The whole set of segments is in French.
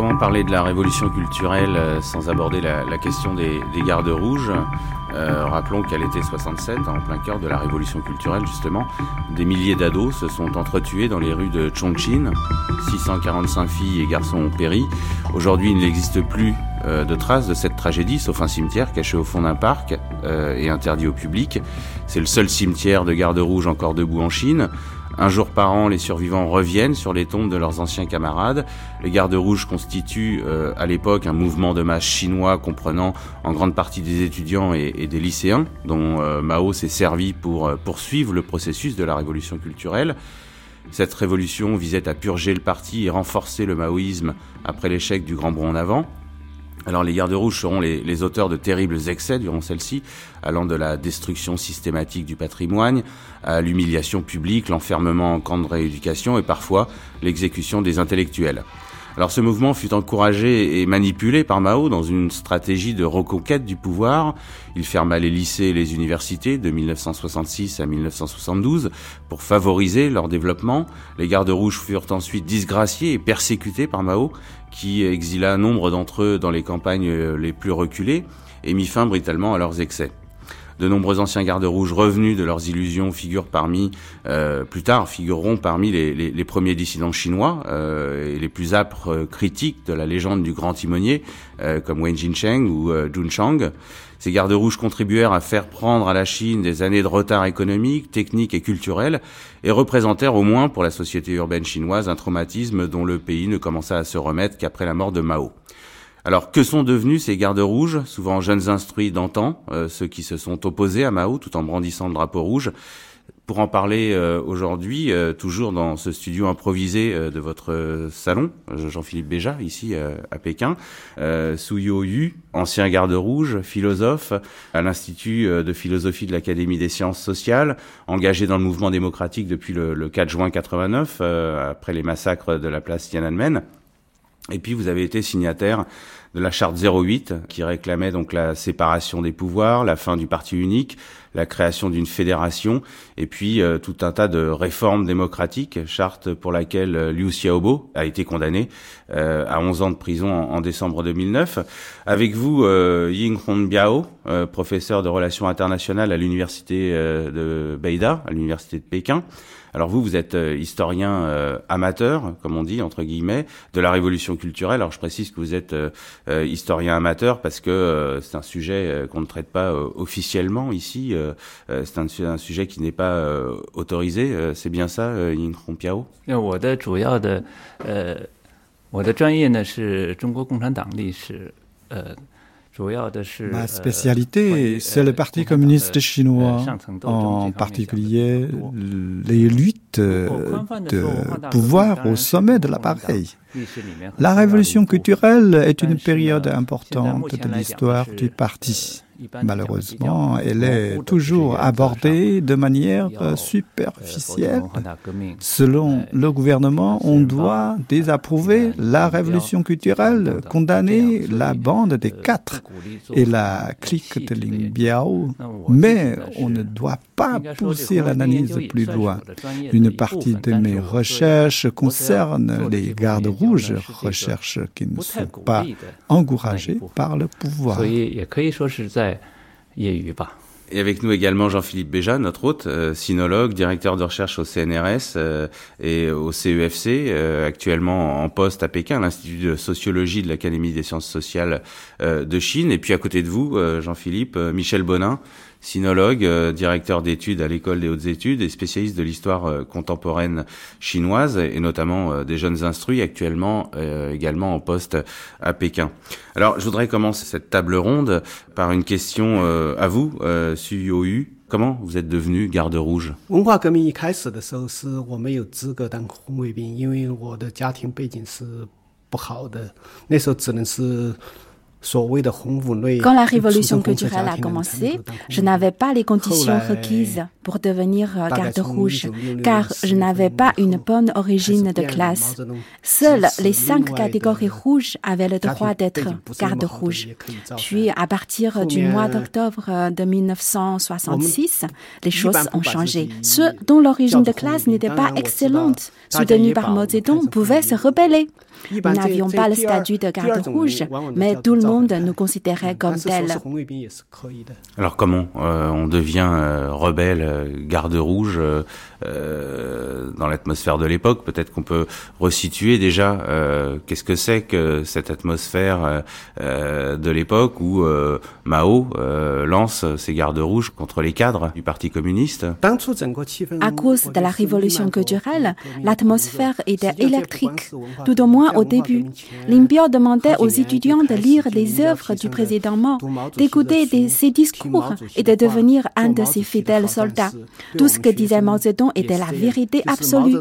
comment parler de la révolution culturelle euh, sans aborder la, question des, gardes rouges euh, Rappelons qu'elle était 67, en plein cœur de la révolution culturelle justement. Des milliers d'ados se sont entretués dans les rues de Chongqing. 645 filles et garçons ont péri. Aujourd'hui, il n'existe plus euh, de traces de cette tragédie, sauf un cimetière caché au fond d'un parc et interdit au public. C'est le seul cimetière de gardes rouges encore debout en Chine. Un jour par an, les survivants reviennent sur les tombes de leurs anciens camarades. Les gardes rouges constituent euh, à l'époque un mouvement de masse chinois comprenant en grande partie des étudiants et, des lycéens, dont euh, Mao s'est servi pour euh, poursuivre le processus de la révolution culturelle. Cette révolution visait à purger le parti et renforcer le maoïsme après l'échec du Grand Bond en avant. Alors les gardes rouges seront les, auteurs de terribles excès durant celle-ci, allant de la destruction systématique du patrimoine à l'humiliation publique, l'enfermement en camp de rééducation et parfois l'exécution des intellectuels. Alors ce mouvement fut encouragé et manipulé par Mao dans une stratégie de reconquête du pouvoir. Il ferma les lycées et les universités de 1966 à 1972 pour favoriser leur développement. Les gardes rouges furent ensuite disgraciés et persécutés par Mao, qui exila nombre d'entre eux dans les campagnes les plus reculées et mit fin brutalement à leurs excès. De nombreux anciens gardes rouges revenus de leurs illusions figurent parmi, euh, plus tard, figureront parmi les, premiers dissidents chinois euh, et les plus âpres euh, critiques de la légende du grand timonier, euh, comme Wen Jincheng ou Jun Chang. Ces gardes rouges contribuèrent à faire prendre à la Chine des années de retard économique, technique et culturel, et représentèrent au moins pour la société urbaine chinoise un traumatisme dont le pays ne commença à se remettre qu'après la mort de Mao. Alors que sont devenus ces gardes rouges, souvent jeunes instruits d'antan, euh, ceux qui se sont opposés à Mao tout en brandissant le drapeau rouge? Pour en parler euh, aujourd'hui, euh, toujours dans ce studio improvisé de votre salon, Jean-Philippe Béja, ici à Pékin, Suyo Yu, ancien garde rouge, philosophe à l'Institut de philosophie de l'Académie des sciences sociales, engagé dans le mouvement démocratique depuis le, le 4 juin 89, après les massacres de la place Tiananmen. Et puis vous avez été signataire de la charte 08 qui réclamait donc la séparation des pouvoirs, la fin du parti unique, la création d'une fédération et puis euh, tout un tas de réformes démocratiques, charte pour laquelle euh, Liu Xiaobo a été condamné euh, à 11 ans de prison en, décembre 2009. Avec vous, Ying Hongbiao, professeur de relations internationales à l'université de Beida, à l'université de Pékin. Alors vous, vous êtes euh, historien euh, amateur, comme on dit entre guillemets, de la révolution culturelle. Alors je précise que vous êtes euh, historien amateur parce que c'est un sujet qu'on ne traite pas officiellement ici. c'est un, un, sujet qui n'est pas autorisé. c'est bien ça, Ying Piao 我的主要的呃，我的专业呢是中国共产党历史，呃。 Ma spécialité, c'est le Parti communiste chinois, en particulier les luttes de pouvoir au sommet de l'appareil. La révolution culturelle est une période importante de l'histoire du parti. Malheureusement, elle est toujours abordée de manière superficielle. Selon le gouvernement, on doit désapprouver la révolution culturelle, condamner la bande des quatre et la clique de Ling Biao, mais on ne doit pas pousser l'analyse plus loin. Une partie de mes recherches concerne les gardes rouges, recherches qui ne sont pas encouragées par le pouvoir. Et avec nous également Jean-Philippe Béja, notre hôte, euh, sinologue, directeur de recherche au CNRS euh, et au CEFC, euh, actuellement en poste à Pékin, l'Institut de sociologie de l'Académie des sciences sociales de Chine. Et puis à côté de vous, Jean-Philippe, Michel Bonin, sinologue, euh, directeur d'études à l'école des hautes études et spécialiste de l'histoire euh, contemporaine chinoise et notamment euh, des jeunes instruits actuellement également en poste à Pékin. Alors, je voudrais commencer cette table ronde par une question à vous, Su Yu. Comment vous êtes devenu garde rouge? Quand la révolution culturelle a commencé, je n'avais pas les conditions requises pour devenir euh, garde rouge, car je n'avais pas une bonne origine de classe. Seules les cinq catégories rouges avaient le droit d'être garde rouge. Puis, à partir du mois d'octobre euh, de 1966, les choses ont changé. Ceux dont l'origine de classe n'était pas excellente, soutenus par Mao Zedong, pouvaient se rebeller. Nous n'avions pas le statut de garde rouge, mais tout le monde nous considérait comme tel. Alors comment euh, on devient euh, rebelle, euh, garde rouge dans l'atmosphère de l'époque? Peut-être qu'on peut resituer déjà qu'est-ce que c'est que cette atmosphère de l'époque où Mao lance ses gardes rouges contre les cadres du Parti communiste? À cause de la révolution culturelle, l'atmosphère était électrique, tout au moins au début. Limpio demandait aux étudiants de lire les œuvres du président Mao, d'écouter ses discours et de devenir un de ses fidèles soldats. Tout ce que disait Mao Zedong était la vérité absolue.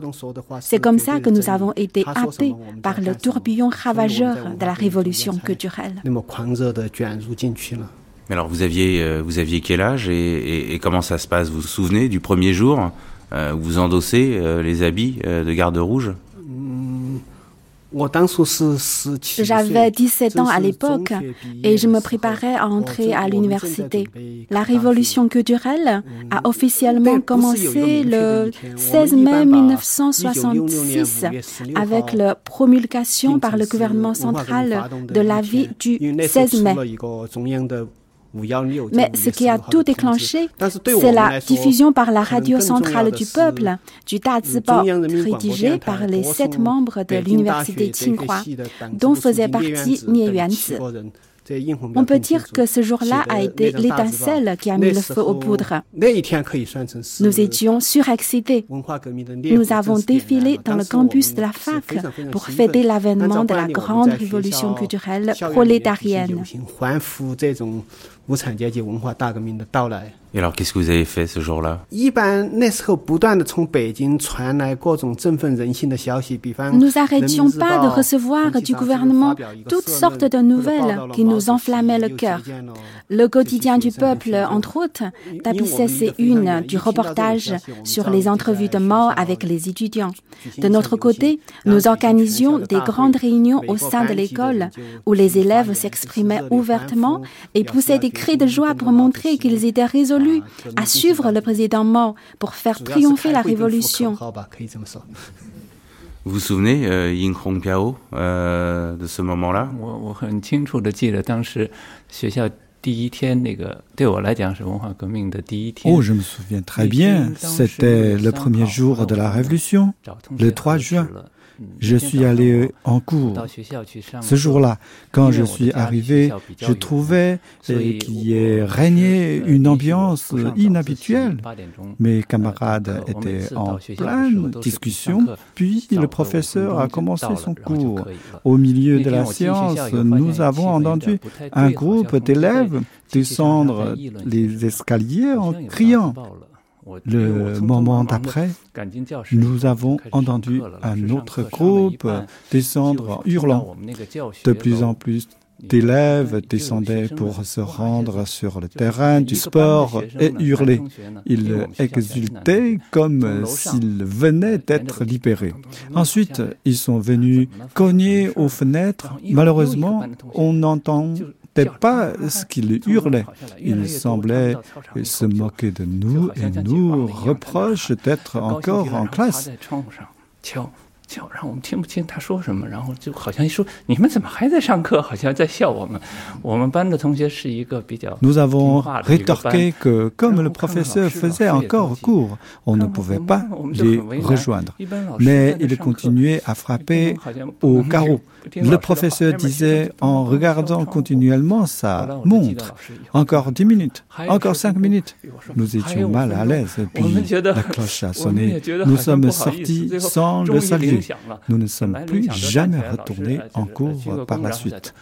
C'est comme ça que nous avons été happés par le tourbillon ravageur de la révolution culturelle. Mais alors vous aviez, euh, vous aviez quel âge et, comment ça se passe? Vous vous souvenez du premier jour euh, où vous endossez euh, les habits de garde rouge? J'avais 17 ans à l'époque et je me préparais à entrer à l'université. La révolution culturelle a officiellement commencé le 16 mai 1966 avec la promulgation par le gouvernement central de l'avis du 16 mai. Mais ce qui a tout déclenché, c'est la diffusion par la radio centrale du peuple du Dazibao, rédigé par les sept membres de l'université Tsinghua, dont faisait partie Nie Yuanzi. On peut dire que ce jour-là a été l'étincelle qui a mis le feu aux poudres. Nous étions surexcités. Nous avons défilé dans le campus de la fac pour fêter l'avènement de la grande révolution culturelle prolétarienne. Et alors, qu'est-ce que vous avez fait ce jour-là Nous n'arrêtions pas de recevoir du gouvernement toutes sortes de nouvelles qui nous enflammaient le cœur. Le quotidien du peuple, entre autres, tapissait ses unes du reportage sur les entrevues de mort avec les étudiants. De notre côté, nous organisions des grandes réunions au sein de l'école où les élèves s'exprimaient ouvertement et poussaient des cris de joie pour montrer qu'ils étaient résolus à suivre le président Mao pour faire triompher la révolution. Vous vous souvenez, euh, Ying Hongpiao, euh, de ce moment-là? Oh, je me souviens très bien. C'était le premier jour de la Révolution, le 3 juin. Je suis allé en cours. Ce jour-là, quand je suis arrivé, je trouvais qu'il y régnait une ambiance inhabituelle. Mes camarades étaient en pleine discussion, puis le professeur a commencé son cours. Au milieu de la séance, nous avons entendu un groupe d'élèves descendre les escaliers en criant. Le moment d'après, nous avons entendu un autre groupe descendre en hurlant. De plus en plus d'élèves descendaient pour se rendre sur le terrain du sport et hurler. Ils exultaient comme s'ils venaient d'être libérés. Ensuite, ils sont venus cogner aux fenêtres. Malheureusement, on n'entend pas ce qu'il hurlait. Il semblait se moquer de nous et nous reproche d'être encore en classe. Nous avons rétorqué que comme le professeur faisait encore cours, on ne pouvait pas les rejoindre. Mais il continuait à frapper au carreau. Le professeur disait en regardant continuellement sa montre, encore dix minutes, encore cinq minutes. Nous étions mal à l'aise. Puis la cloche a sonné. Nous sommes sortis sans le saluer. Nous ne sommes plus jamais retournés en cours par la suite.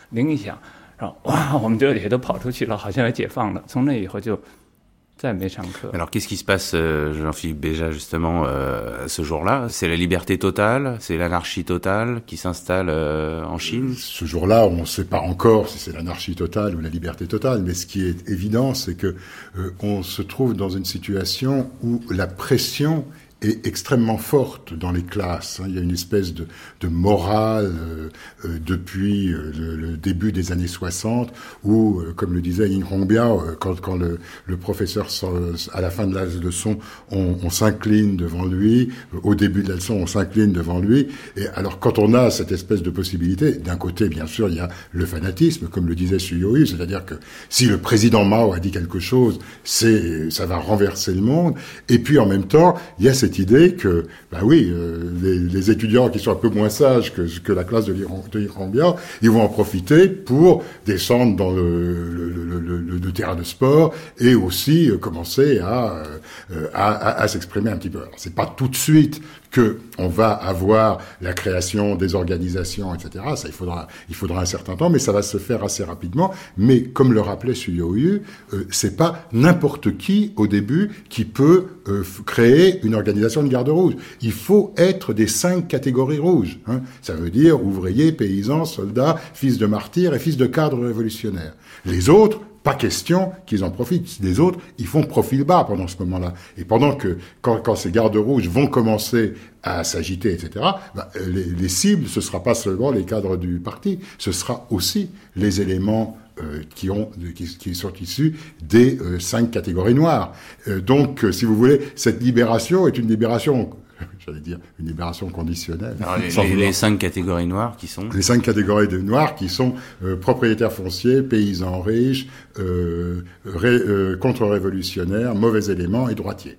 Alors qu'est-ce qui se passe, euh, Jean-Philippe Béja, justement, euh, ce jour-là? C'est la liberté totale? C'est l'anarchie totale qui s'installe euh, en Chine? Ce jour-là, on ne sait pas encore si c'est l'anarchie totale ou la liberté totale, mais ce qui est évident, c'est que on se trouve dans une situation où la pression est extrêmement forte dans les classes. Hein. Il y a une espèce de, morale euh, euh depuis euh, le, début des années 60 où, euh, comme le disait Yin Hongbia, quand, quand le, le, professeur, à la fin de la leçon, on, on s'incline devant lui, au début de la leçon, on s'incline devant lui. Et alors, quand on a cette espèce de possibilité, d'un côté, bien sûr, il y a le fanatisme, comme le disait Suyoyu, c'est-à-dire que si le président Mao a dit quelque chose, c'est ça va renverser le monde. Et puis, en même temps, il y a cette idée que, bah oui, euh, les, étudiants qui sont un peu moins sages que, la classe de l'Irambia, ils vont en profiter pour descendre dans le, terrain de sport et aussi euh, commencer à, euh, à, s'exprimer un petit peu. C'est pas tout de suite que on va avoir la création des organisations, etc. Ça, il faudra, il faudra un certain temps, mais ça va se faire assez rapidement. Mais comme le rappelait Suyoyu, euh, c'est pas n'importe qui au début qui peut euh, créer une organisation de garde rouge. Il faut être des cinq catégories rouges. Hein. Ça veut dire ouvriers, paysans, soldats, fils de martyrs et fils de cadres révolutionnaires. Les autres, pas question qu'ils en profitent. Les autres, ils font profil bas pendant ce moment-là. Et pendant que, quand, ces gardes rouges vont commencer à s'agiter, etc., bah, les, les, cibles, ce sera pas seulement les cadres du parti, ce sera aussi les éléments euh, qui, ont, qui, sont issus des euh, cinq catégories noires. Euh, donc, si vous voulez, cette libération est une libération j'allais dire, une libération conditionnelle. les, cinq catégories noires qui sont Les cinq catégories de noirs qui sont euh, propriétaires fonciers, paysans riches, euh, euh, contre-révolutionnaires, mauvais éléments et droitiers.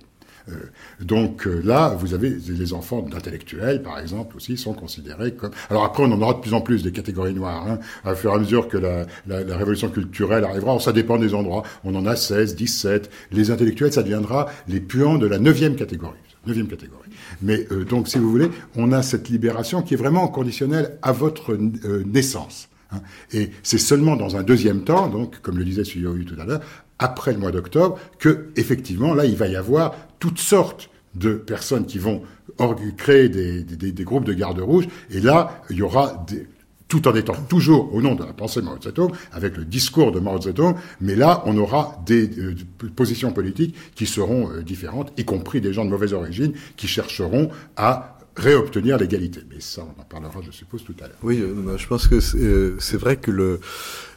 Euh, donc là, vous avez les enfants d'intellectuels, par exemple, aussi, sont considérés comme... Alors après, on en aura de plus en plus des catégories noires, hein, à fur et à mesure que la, la, la révolution culturelle arrivera. Alors, ça dépend des endroits. On en a 16, 17. Les intellectuels, ça deviendra les puants de la neuvième catégorie. Neuvième catégorie. Mais euh, donc, si vous voulez, on a cette libération qui est vraiment conditionnelle à votre euh, naissance. Hein. Et c'est seulement dans un deuxième temps, donc, comme le disait Suyoyu tout à l'heure, après le mois d'octobre, que effectivement, là, il va y avoir toutes sortes de personnes qui vont créer des, des, groupes de garde rouges. Et là, il y aura des, tout en étant toujours au nom de la pensée de Mao Zedong, avec le discours de Mao Zedong, mais là, on aura des euh, positions politiques qui seront euh, différentes, y compris des gens de mauvaise origine qui chercheront à réobtenir l'égalité. Mais ça, on en parlera, je suppose, tout à l'heure. Oui, euh, bah, je pense que c'est vrai que le,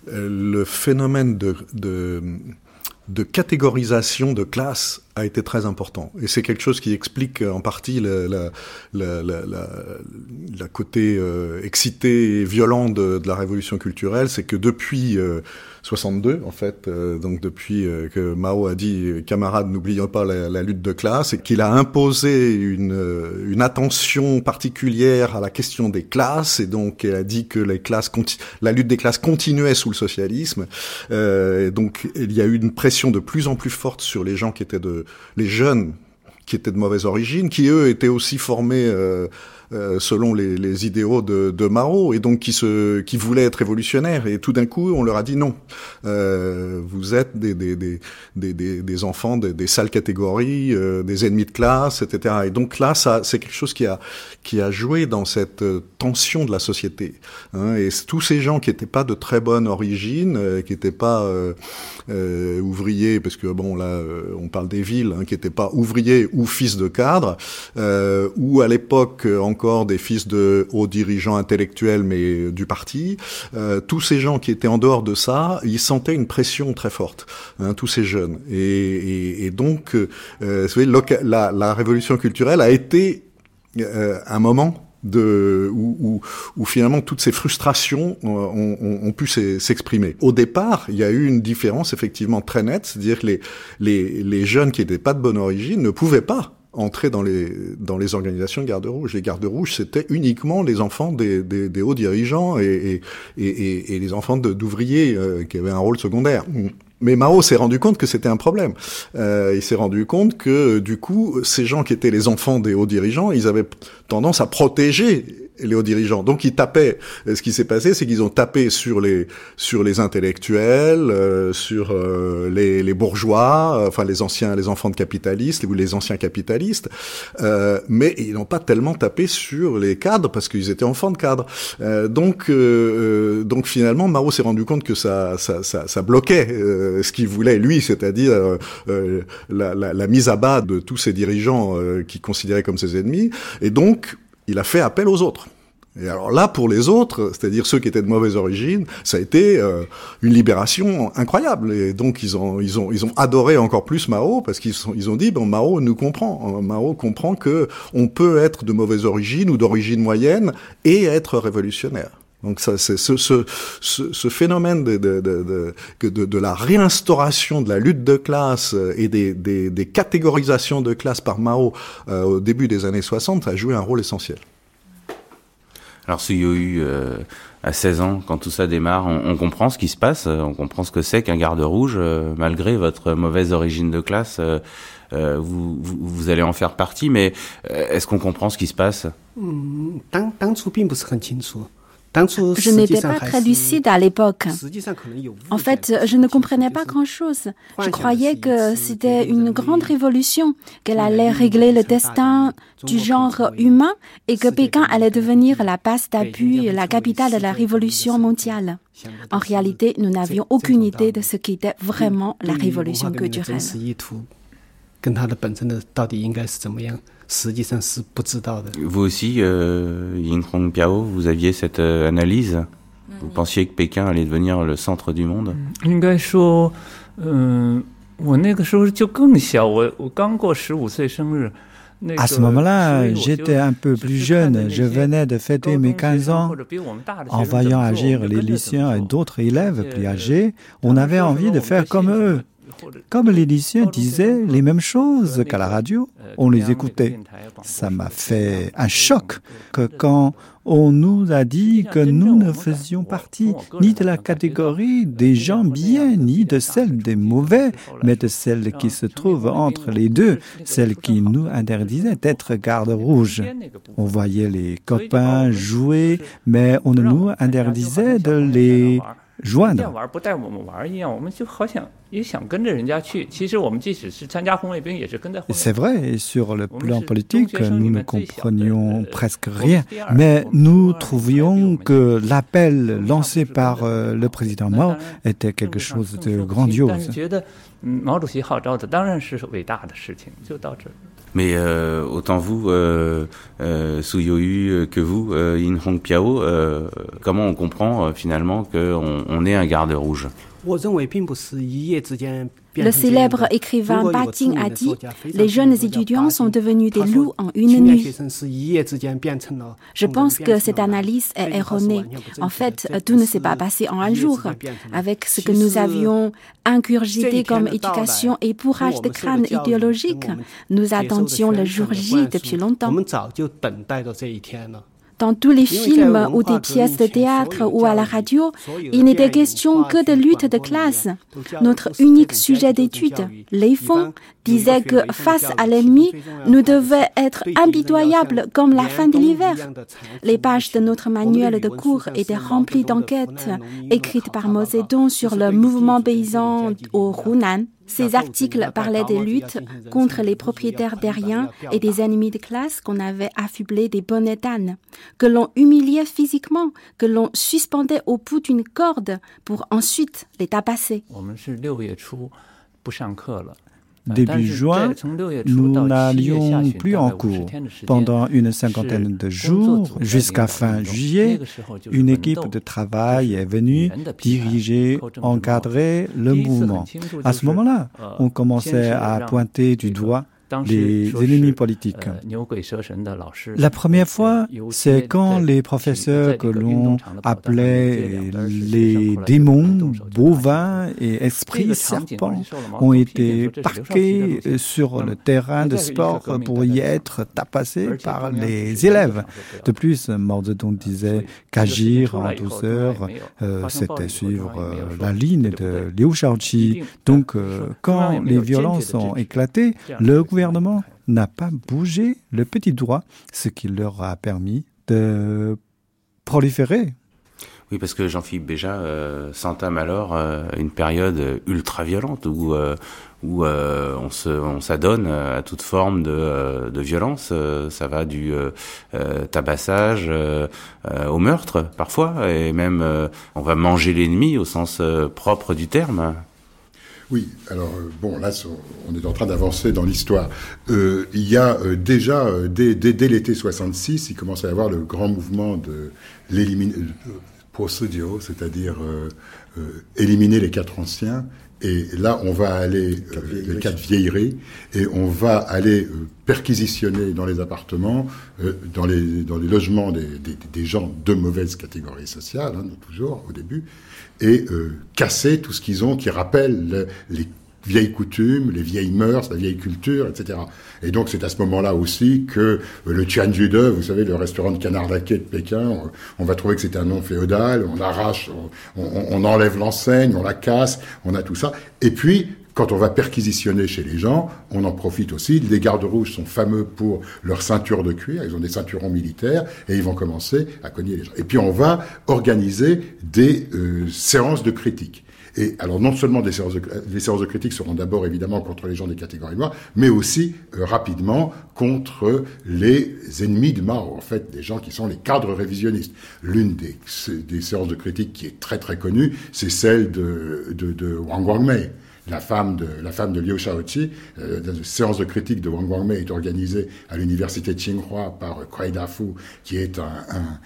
le phénomène de, de, de catégorisation de classe a été très important. Et c'est quelque chose qui explique en partie la, la, côté euh, excité et violent de, de, la révolution culturelle, c'est que depuis euh, 62, en fait, euh, donc depuis euh, que Mao a dit camarades, n'oublions pas la, lutte de classe, et qu'il a imposé une, une attention particulière à la question des classes, et donc a dit que les classes la lutte des classes continuait sous le socialisme. donc il y a eu une pression de plus en plus forte sur les gens qui étaient de les jeunes qui étaient de mauvaise origine, qui eux étaient aussi formés euh, euh, selon les, les, idéaux de, de Mao et donc qui se qui voulaient être révolutionnaires et tout d'un coup on leur a dit non. Euh, vous êtes des des des des, des enfants des, des, sales catégories euh, des ennemis de classe etc et donc là ça c'est quelque chose qui a qui a joué dans cette euh, tension de la société hein, et tous ces gens qui étaient pas de très bonne origine qui étaient pas ouvriers parce que bon là on parle des villes hein, qui étaient pas ouvriers ou fils de cadre ou à l'époque encore des fils de hauts dirigeants intellectuels, mais du parti. Euh, tous ces gens qui étaient en dehors de ça, ils sentaient une pression très forte, hein, tous ces jeunes. Et, donc, euh, vous savez, la, révolution culturelle a été euh, un moment où, finalement toutes ces frustrations ont, pu s'exprimer. Au départ, il y a eu une différence effectivement très nette, c'est-à-dire que les, les jeunes qui n'étaient pas de bonne origine ne pouvaient pas entrer dans les dans les organisations de garde rouge. Les gardes rouges, c'était uniquement les enfants des, des, des hauts dirigeants et, et, et, et les enfants d'ouvriers euh, qui avaient un rôle secondaire. Mais Mao s'est rendu compte que c'était un problème. Euh, il s'est rendu compte que du coup, ces gens qui étaient les enfants des hauts dirigeants, ils avaient tendance à protéger les hauts dirigeants. Donc ils tapaient. Ce qui s'est passé, c'est qu'ils ont tapé sur les sur les intellectuels, euh, sur euh, les, les, bourgeois, enfin les anciens, les enfants de capitalistes ou les anciens capitalistes, mais ils n'ont pas tellement tapé sur les cadres parce qu'ils étaient enfants de cadres. donc donc finalement, Mao s'est rendu compte que ça ça, ça, ça bloquait ce qu'il voulait lui, c'est-à-dire la, la, la, mise à bas de tous ces dirigeants qu'il considérait comme ses ennemis, et donc il a fait appel aux autres. Et alors là, pour les autres, c'est-à-dire ceux qui étaient de mauvaise origine, ça a été euh, une libération incroyable. Et donc ils ont ils ont ils ont adoré encore plus Mao parce qu'ils ils ont dit bon Mao nous comprend. Mao comprend que on peut être de mauvaise origine ou d'origine moyenne et être révolutionnaire. Donc ça, c'est ce, ce, ce, phénomène de, de, de, de, de la réinstauration de la lutte de classe et des, des, des catégorisations de classe par Mao euh, au début des années 60 a joué un rôle essentiel. Alors si y a eu à 16 ans, quand tout ça démarre, on, on, comprend ce qui se passe, on comprend ce que c'est qu'un garde rouge, euh, malgré votre mauvaise origine de classe. Euh, euh, vous, vous, vous, allez en faire partie, mais est-ce qu'on comprend ce qui se passe? Je n'étais pas très lucide à l'époque. En fait, je ne comprenais pas grand-chose. Je croyais que c'était une grande révolution, qu'elle allait régler le destin du genre humain et que Pékin allait devenir la base d'appui, la capitale de la révolution mondiale. En réalité, nous n'avions aucune idée de ce qu'était vraiment la révolution culturelle. Vous aussi, euh, Ying Hong Piao, vous aviez cette euh, analyse? Vous mm. pensiez que Pékin allait devenir le centre du monde? À ce moment-là, j'étais un peu plus jeune. Je venais de fêter mes 15 ans. En voyant agir les lycéens et d'autres élèves plus âgés, on avait envie de faire comme eux. Comme l'édition disait les mêmes choses qu'à la radio, on les écoutait. Ça m'a fait un choc que quand on nous a dit que nous ne faisions partie ni de la catégorie des gens bien, ni de celle des mauvais, mais de celle qui se trouve entre les deux, celle qui nous interdisait d'être garde rouge. On voyait les copains jouer, mais on nous interdisait de les joindre. C'est vrai, et sur le plan politique, nous ne comprenions presque rien, mais nous trouvions que l'appel lancé par le président Mao était quelque chose de grandiose. Mais euh, autant vous, euh, euh, Suyoyu, que vous, euh, In Hong Piao, euh, comment on comprend finalement qu'on on est un garde rouge? Le célèbre écrivain Ba Jing a dit Les jeunes étudiants sont devenus des loups en une nuit. Je pense que cette analyse est erronée. En fait, tout ne s'est pas passé en un jour. Avec ce que nous avions incurgité comme éducation et bourrage de crâne idéologique, nous attendions le jour J depuis longtemps. Dans tous les films ou des pièces de théâtre ou à la radio, il n'était question que de lutte de classe. Notre unique sujet d'étude, les fonds, disait que face à l'ennemi, nous devions être impitoyables comme la fin de l'hiver. Les pages de notre manuel de cours étaient remplies d'enquêtes écrites par Mosédon sur le mouvement paysan au Hunan. Ces articles parlaient des luttes contre les propriétaires terriens et des ennemis de classe qu'on avait affublés des bonnets d'âne, que l'on humiliait physiquement, que l'on suspendait au bout d'une corde pour ensuite les tapasser. Début juin, nous n'allions plus en cours. Pendant une cinquantaine de jours, jusqu'à fin juillet, une équipe de travail est venue diriger, encadrer le mouvement. À ce moment-là, on commençait à pointer du doigt les ennemis politiques. La première fois, c'est quand les professeurs que l'on appelait les démons bovins et esprits serpents ont été parqués sur le terrain de sport pour y être tapassés par les élèves. De plus, Mordedon disait qu'agir en douceur, euh, c'était suivre euh, la ligne de Liu Shaoqi. Donc, euh, quand les violences ont éclaté, le gouvernement n'a pas bougé le petit doigt, ce qui leur a permis euh, proliférer. Oui, parce que Jean-Philippe Béja euh, s'entame alors euh, une période ultra violente où se on s'adonne à toute forme de, de violence. ça va du tabassage au meurtre parfois, et même on va manger l'ennemi au sens propre du terme. Oui, alors bon, là, on est en train d'avancer dans l'histoire. il y a déjà, dès, dès, dès l'été 66, il commence à y avoir le grand mouvement de l'élimination c'est-à-dire euh, euh, éliminer les quatre anciens. Et là, on va aller, euh, les quatre vieilleries, et on va aller perquisitionner dans les appartements, dans, les, dans les logements des, des, gens de mauvaise catégorie sociale, hein, toujours au début, et casser tout ce qu'ils ont qui rappelle les vieilles coutumes, les vieilles mœurs, la vieille culture, etc. Et donc c'est à ce moment-là aussi que euh, le Tianjude, vous savez, le restaurant de canard laqué de Pékin, on, va trouver que c'est un nom féodal, on arrache, on enlève l'enseigne, on la casse, on a tout ça. Et puis, quand on va perquisitionner chez les gens, on en profite aussi. Les gardes rouges sont fameux pour leur ceinture de cuir. Ils ont des ceinturons militaires et ils vont commencer à cogner les gens. Et puis on va organiser des euh, séances de critique. Et alors non seulement des séances de, les séances de critique seront d'abord évidemment contre les gens des catégories noires, mais aussi euh, rapidement contre les ennemis de Mao, en fait, des gens qui sont les cadres révisionnistes. L'une des, des séances de critique qui est très très connue, c'est celle de, de, de Wang Guangmei la femme de, Liu Shaoqi. Euh, la séance de critique de Wang Guangmei est organisée à l'université Tsinghua par Kuai Dafu, qui est un,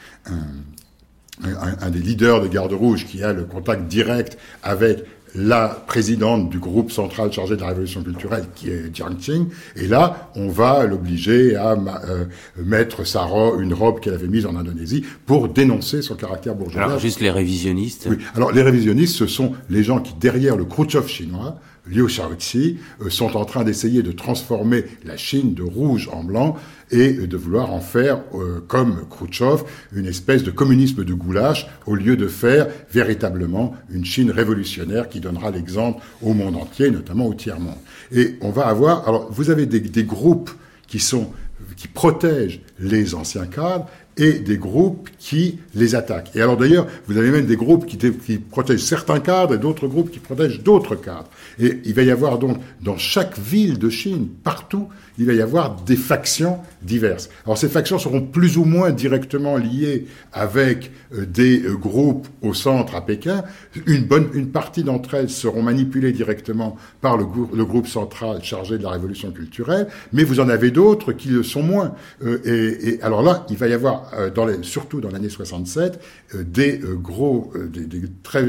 des leaders de Garde Rouge qui a le contact direct avec la présidente du groupe central chargé de la révolution culturelle, qui est Jiang Qing. Et là, on va l'obliger à euh, mettre sa robe, une robe qu'elle avait mise en Indonésie pour dénoncer son caractère bourgeois. Alors juste les révisionnistes. Oui. Alors les révisionnistes, ce sont les gens qui, derrière le Khrushchev chinois, Liu Shaoqi, euh, sont en train d'essayer de transformer la Chine de rouge en blanc et de vouloir en faire, euh, comme Khrouchtchev, une espèce de communisme de goulash, au lieu de faire véritablement une Chine révolutionnaire qui donnera l'exemple au monde entier, notamment au tiers-monde. Et on va avoir, alors vous avez des, des groupes qui sont qui protègent les anciens cadres et des groupes qui les attaquent. Et alors d'ailleurs, vous avez même des groupes qui, protègent certains cadres et d'autres groupes qui protègent d'autres cadres. Et il va y avoir donc dans chaque ville de Chine, partout, il va y avoir des factions diverses. Alors ces factions seront plus ou moins directement liées avec euh, des euh, groupes au centre à Pékin. Une bonne, une partie d'entre elles seront manipulées directement par le, groupe central chargé de la révolution culturelle, mais vous en avez d'autres qui le sont moins. Euh, et, et, alors là, il va y avoir, dans les, surtout dans l'année 67, des gros, des, des, très,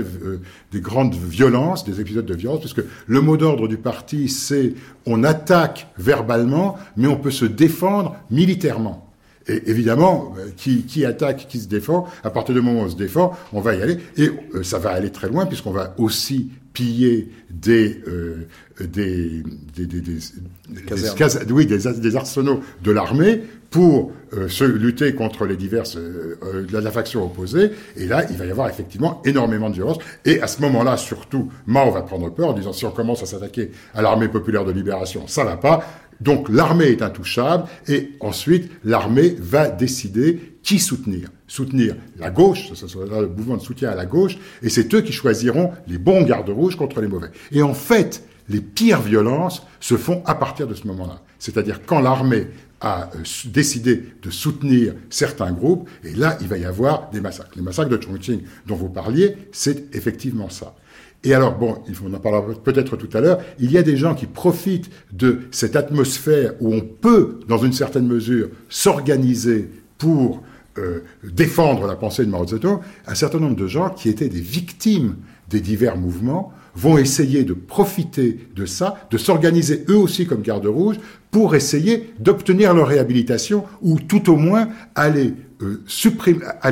des grandes violences, des épisodes de violence, puisque le mot d'ordre du parti, c'est on attaque verbalement, mais on peut se défendre militairement. Et évidemment, euh, qui, qui, attaque, qui se défend, à partir du moment où on se défend, on va y aller. Et euh, ça va aller très loin, puisqu'on va aussi piller des, euh, des, des, des, des, oui, des, arsenaux de l'armée pour euh, se lutter contre les diverses euh, euh la, faction opposée. Et là, il va y avoir effectivement énormément de violence. Et à ce moment-là, surtout, Mao va prendre peur en disant si on commence à s'attaquer à l'armée populaire de libération, ça va pas. Donc l'armée est intouchable et ensuite l'armée va décider qui soutenir. Soutenir la gauche, ce sera le mouvement de soutien à la gauche, et c'est eux qui choisiront les bons gardes rouges contre les mauvais. Et en fait, les pires violences se font à partir de ce moment-là. C'est-à-dire quand l'armée a euh, décidé de soutenir certains groupes, et là, il va y avoir des massacres. Les massacres de Chongqing dont vous parliez, c'est effectivement ça. Et alors, bon, on en parlera peut-être tout à l'heure, il y a des gens qui profitent de cette atmosphère où on peut, dans une certaine mesure, s'organiser pour euh, défendre la pensée de Mao un certain nombre de gens qui étaient des victimes des divers mouvements vont essayer de profiter de ça, de s'organiser eux aussi comme garde rouge pour essayer d'obtenir leur réhabilitation ou tout au moins aller euh,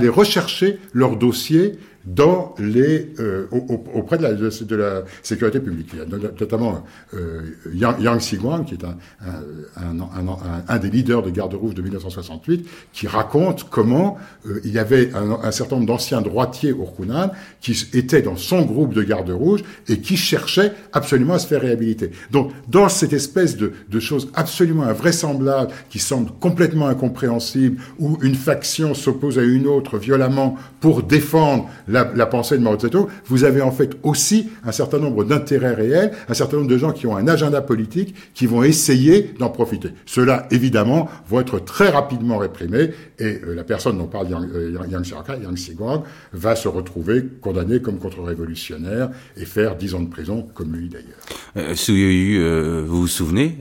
rechercher leur dossier dans les, euh, auprès de la, sécurité publique. Il y a notamment euh, Yang, Yang Xiguang, qui est un, un, des leaders de Garde Rouge de 1968, qui raconte comment euh, il y avait un, certain nombre d'anciens droitiers au Hunan qui étaient dans son groupe de Garde Rouge et qui cherchaient absolument à se faire réhabiliter. Donc, dans cette espèce de, de choses absolument invraisemblables, qui semblent complètement incompréhensibles, où une faction s'oppose à une autre violemment pour défendre pensée de Mao Zedong, vous avez en fait aussi un certain nombre d'intérêts réels, un certain nombre de gens qui ont un agenda politique qui vont essayer d'en profiter. Ceux-là, évidemment, vont être très rapidement réprimés et euh, la personne dont parle Yang, euh, Yang va se retrouver condamné comme contre-révolutionnaire et faire dix ans de prison, comme lui d'ailleurs. Euh, euh vous vous souvenez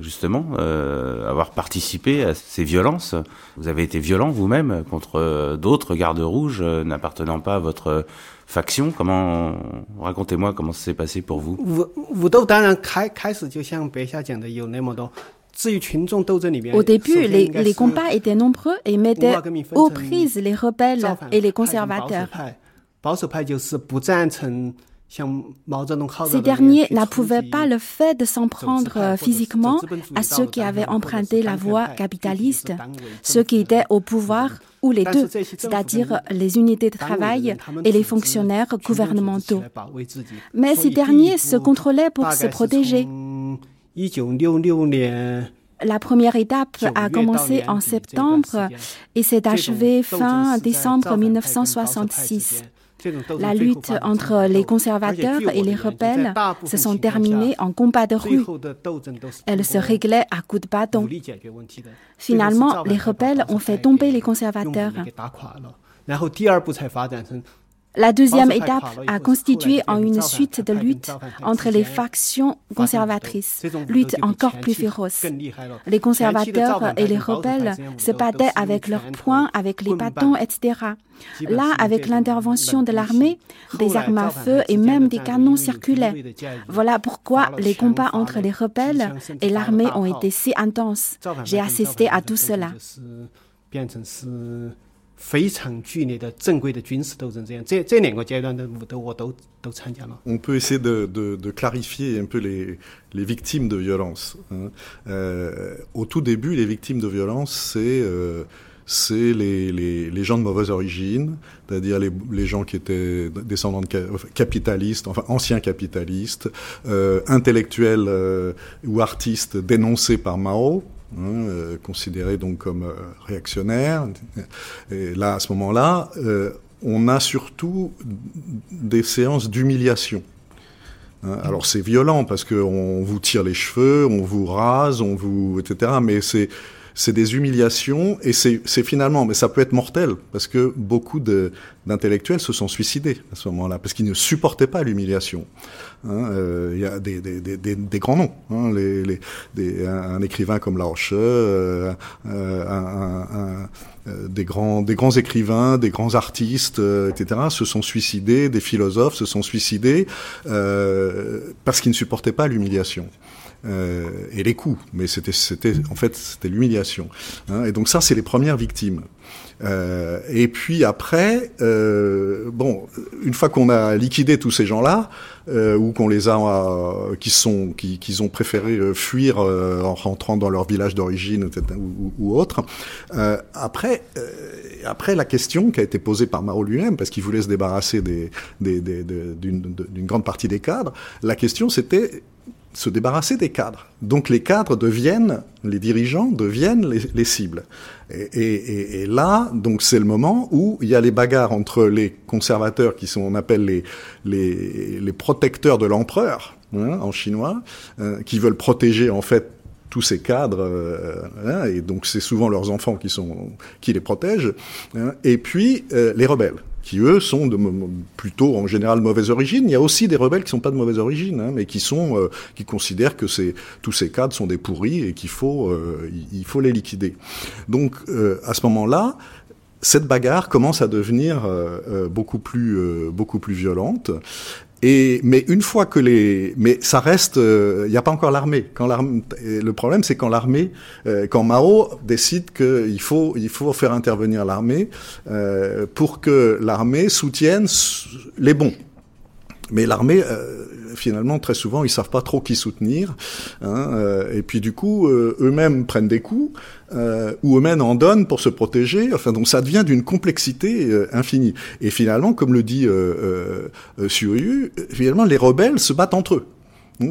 justement avoir participé à ces violences? Vous avez été violent vous-même contre d'autres gardes rouges n'appartenant pas à votre faction. Comment racontez-moi comment ça s'est passé pour vous Au début, les, les combats étaient nombreux et mettaient aux prises les rebelles et les conservateurs. Ces derniers n'approuvaient pas le fait de s'en prendre physiquement à ceux qui avaient emprunté la voie capitaliste, ceux qui étaient au pouvoir ou les deux, c'est-à-dire les unités de travail et les fonctionnaires gouvernementaux. Mais ces derniers se contrôlaient pour se protéger. La première étape a commencé en septembre et s'est achevée fin décembre 1966. La lutte entre les conservateurs et les rebelles se sont terminées en combat de rue. Elle se réglait à coups de bâton. Finalement, les rebelles ont fait tomber les conservateurs. La deuxième étape a constitué en une suite de luttes entre les factions conservatrices, lutte encore plus féroce. Les conservateurs et les rebelles se battaient avec leurs poings, avec les bâtons, etc. Là, avec l'intervention de l'armée, des armes à feu et même des canons circulaient. Voilà pourquoi les combats entre les rebelles et l'armée ont été si intenses. J'ai assisté à tout cela. On peut essayer de, clarifier un peu les, victimes de violence. Hein. Euh, au tout début, les victimes de violence, c'est euh, les, gens de mauvaise origine, c'est-à-dire les, les, gens qui étaient descendants de capitalistes, enfin anciens capitalistes, euh, intellectuels ou artistes dénoncés par Mao, Hein, considéré donc comme euh, réactionnaire. Et là, à ce moment-là, euh, on a surtout des séances d'humiliation. Hein, alors c'est violent parce qu'on vous tire les cheveux, on vous rase, on vous etc. Mais c'est c'est des humiliations et c'est finalement, mais ça peut être mortel parce que beaucoup d'intellectuels se sont suicidés à ce moment-là parce qu'ils ne supportaient pas l'humiliation. Hein, euh, il y a des, des, des, des grands noms, hein, les, les, des, un, écrivain comme La euh, euh, un, un, euh, des grands, des grands écrivains, des grands artistes, etc., se sont suicidés, des philosophes se sont suicidés parce qu'ils ne supportaient pas l'humiliation. Euh, et les coups, mais c'était, c'était en fait c'était l'humiliation. Hein, et donc ça, c'est les premières victimes. Euh, et puis après, euh, bon, une fois qu'on a liquidé tous ces gens-là, ou qu'on les a, qui sont, qui, qui ont préféré fuir en rentrant dans leur village d'origine ou, ou, autre, après, après la question qui a été posée par Mao lui-même, parce qu'il voulait se débarrasser d'une grande partie des cadres, la question c'était se débarrasser des cadres. Donc les cadres deviennent, les dirigeants deviennent les, cibles. Et, là, donc c'est le moment où il y a les bagarres entre les conservateurs qui sont, on appelle les, les, les protecteurs de l'empereur, hein, en chinois, euh, qui veulent protéger en fait tous ces cadres, euh, hein, et donc c'est souvent leurs enfants qui sont qui les protègent, hein, et puis euh, les rebelles qui eux sont de, plutôt en général de mauvaise origine. Il y a aussi des rebelles qui sont pas de mauvaise origine, hein, mais qui sont euh, qui considèrent que tous ces cadres sont des pourris et qu'il faut euh, il faut les liquider. Donc euh, à ce moment-là, cette bagarre commence à devenir beaucoup plus beaucoup plus violente Et mais une fois que les, mais ça reste, il euh, n'y a pas encore l'armée. Quand l'armée, le problème c'est quand l'armée, euh, quand Mao décide qu'il faut, il faut faire intervenir l'armée euh, pour que l'armée soutienne les bons. Mais l'armée, euh, finalement, très souvent, ils savent pas trop qui soutenir. Hein, euh, et puis du coup, euh, eux-mêmes prennent des coups ou eux-mêmes en donnent pour se protéger. Enfin, donc ça devient d'une complexité infinie. Et finalement, comme le dit euh, Suryu, finalement, les rebelles se battent entre eux.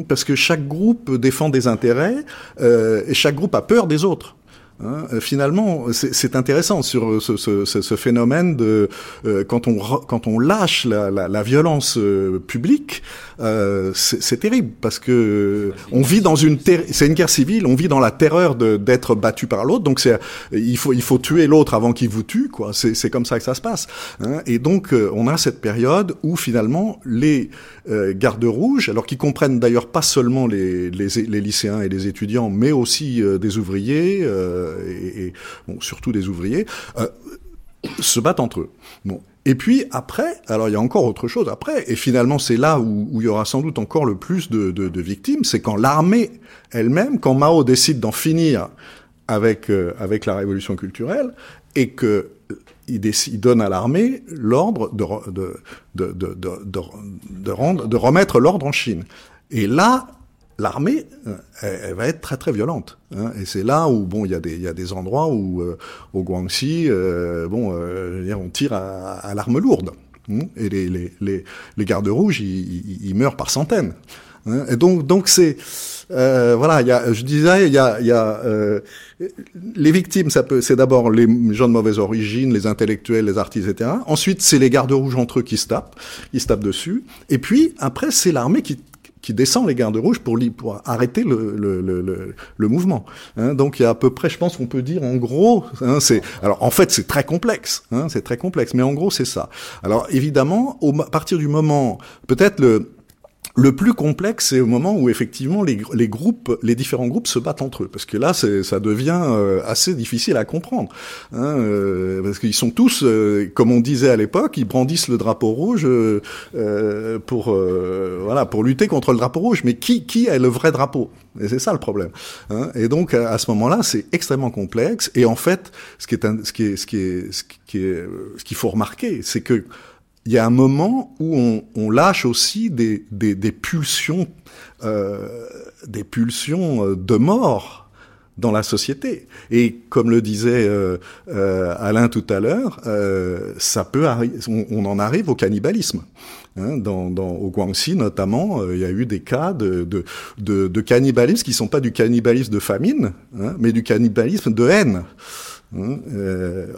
Parce que chaque groupe défend des intérêts et chaque groupe a peur des autres. Hein, euh, finalement, c'est intéressant sur ce, ce, ce, phénomène de euh, quand on quand on lâche la, la, la violence euh, publique, euh, c'est terrible parce que on vit dans une c'est une guerre civile, on vit dans la terreur d'être battu par l'autre, donc c'est il faut il faut tuer l'autre avant qu'il vous tue quoi. C'est comme ça que ça se passe. Hein, et donc on a cette période où finalement les gardes rouges, alors qu'ils comprennent d'ailleurs pas seulement les, les, les, lycéens et les étudiants, mais aussi des ouvriers. Euh, et, bon, surtout des ouvriers, euh, se battent entre eux. Bon. Et puis après, alors il y a encore autre chose après, et finalement c'est là où, il y aura sans doute encore le plus de, victimes, c'est quand l'armée elle-même, quand Mao décide d'en finir avec euh, avec la révolution culturelle, et que il, donne à l'armée l'ordre de, de, de, de, de, de, rendre, de remettre l'ordre en Chine. Et là, l'armée, euh, elle, va être très très violente. Hein, et c'est là où bon, il y a des il y a des endroits où euh, au Guangxi, euh, bon, dire, on tire à, l'arme lourde. Hein, et les, les, les, les gardes rouges, ils, ils, meurent par centaines. Hein, et donc donc c'est voilà, je disais, il y a, y a les victimes, ça peut, c'est d'abord les gens de mauvaise origine, les intellectuels, les artistes, etc. Ensuite, c'est les gardes rouges entre eux qui se tapent, qui se tapent dessus. Et puis après, c'est l'armée qui qui descend les gardes rouges pour, arrêter le, le mouvement. Hein, donc il y a à peu près, je pense qu'on peut dire en gros, hein, c'est alors en fait c'est très complexe, hein, c'est très complexe, mais en gros c'est ça. Alors évidemment, au, à partir du moment, peut-être le le plus complexe, c'est au moment où effectivement les, les, groupes, les différents groupes se battent entre eux, parce que là, ça devient euh, assez difficile à comprendre, hein, euh, parce qu'ils sont tous, euh, comme on disait à l'époque, ils brandissent le drapeau rouge pour voilà pour lutter contre le drapeau rouge. Mais qui qui est le vrai drapeau? Et c'est ça le problème. Hein. et donc à, ce moment-là, c'est extrêmement complexe. Et en fait, ce qui est ce qui est ce qui est ce qui est ce qu'il faut remarquer, c'est que il y a un moment où on, on lâche aussi des, des, des pulsions, euh, des pulsions euh, de mort dans la société. Et comme le disait euh, euh Alain tout à l'heure, euh, ça peut on, on, en arrive au cannibalisme. Hein, dans, dans, au Guangxi notamment, euh, il y a eu des cas de, de, de, de, cannibalisme qui sont pas du cannibalisme de famine, hein, mais du cannibalisme de haine. Hein,